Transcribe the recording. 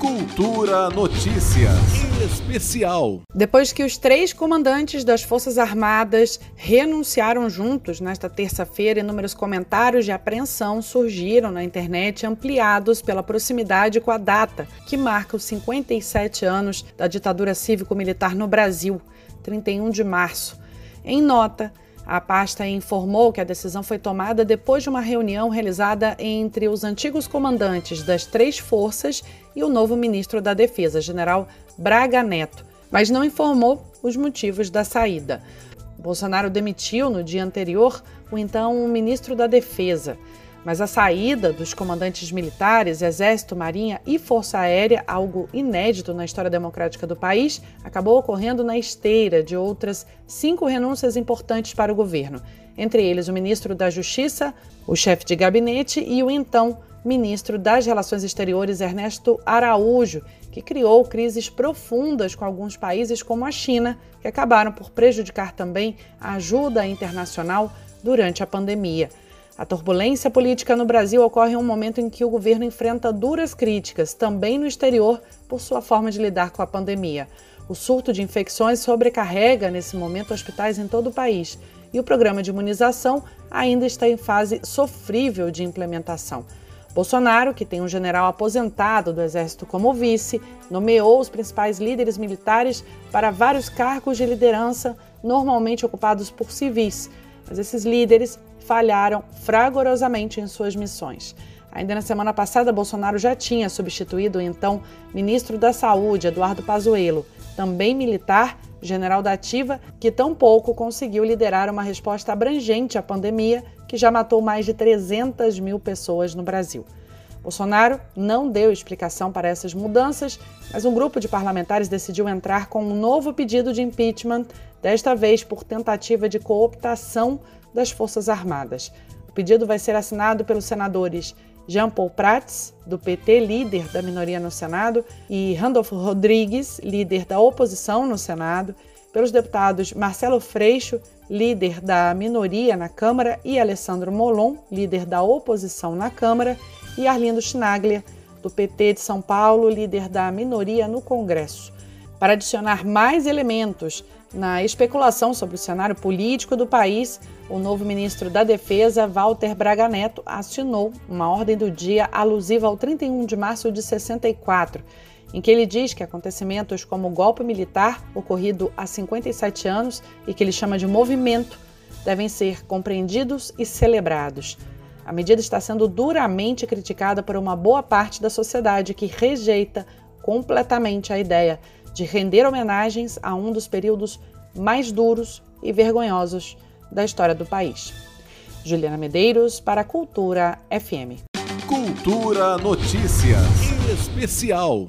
Cultura Notícias Especial. Depois que os três comandantes das Forças Armadas renunciaram juntos nesta terça-feira, inúmeros comentários de apreensão surgiram na internet, ampliados pela proximidade com a data que marca os 57 anos da ditadura cívico-militar no Brasil, 31 de março. Em nota, a pasta informou que a decisão foi tomada depois de uma reunião realizada entre os antigos comandantes das três forças e o novo ministro da Defesa, general Braga Neto, mas não informou os motivos da saída. Bolsonaro demitiu no dia anterior o então ministro da Defesa. Mas a saída dos comandantes militares, Exército, Marinha e Força Aérea, algo inédito na história democrática do país, acabou ocorrendo na esteira de outras cinco renúncias importantes para o governo, entre eles o ministro da Justiça, o chefe de gabinete e o então ministro das Relações Exteriores, Ernesto Araújo, que criou crises profundas com alguns países como a China, que acabaram por prejudicar também a ajuda internacional durante a pandemia. A turbulência política no Brasil ocorre em um momento em que o governo enfrenta duras críticas, também no exterior, por sua forma de lidar com a pandemia. O surto de infecções sobrecarrega, nesse momento, hospitais em todo o país e o programa de imunização ainda está em fase sofrível de implementação. Bolsonaro, que tem um general aposentado do Exército como vice, nomeou os principais líderes militares para vários cargos de liderança, normalmente ocupados por civis. Mas esses líderes falharam fragorosamente em suas missões. Ainda na semana passada, Bolsonaro já tinha substituído o então ministro da Saúde, Eduardo Pazuello, também militar, general da Ativa, que tão pouco conseguiu liderar uma resposta abrangente à pandemia que já matou mais de 300 mil pessoas no Brasil. Bolsonaro não deu explicação para essas mudanças, mas um grupo de parlamentares decidiu entrar com um novo pedido de impeachment, desta vez por tentativa de cooptação das Forças Armadas. O pedido vai ser assinado pelos senadores Jean Paul Prats, do PT, líder da minoria no Senado, e Randolfo Rodrigues, líder da oposição no Senado, pelos deputados Marcelo Freixo, líder da minoria na Câmara, e Alessandro Molon, líder da oposição na Câmara, e Arlindo Schnaglia, do PT de São Paulo, líder da minoria no Congresso. Para adicionar mais elementos na especulação sobre o cenário político do país, o novo ministro da Defesa, Walter Braga Neto, assinou uma ordem do dia alusiva ao 31 de março de 64, em que ele diz que acontecimentos como o golpe militar ocorrido há 57 anos e que ele chama de movimento devem ser compreendidos e celebrados. A medida está sendo duramente criticada por uma boa parte da sociedade que rejeita completamente a ideia de render homenagens a um dos períodos mais duros e vergonhosos da história do país. Juliana Medeiros para a Cultura FM. Cultura Notícias Especial.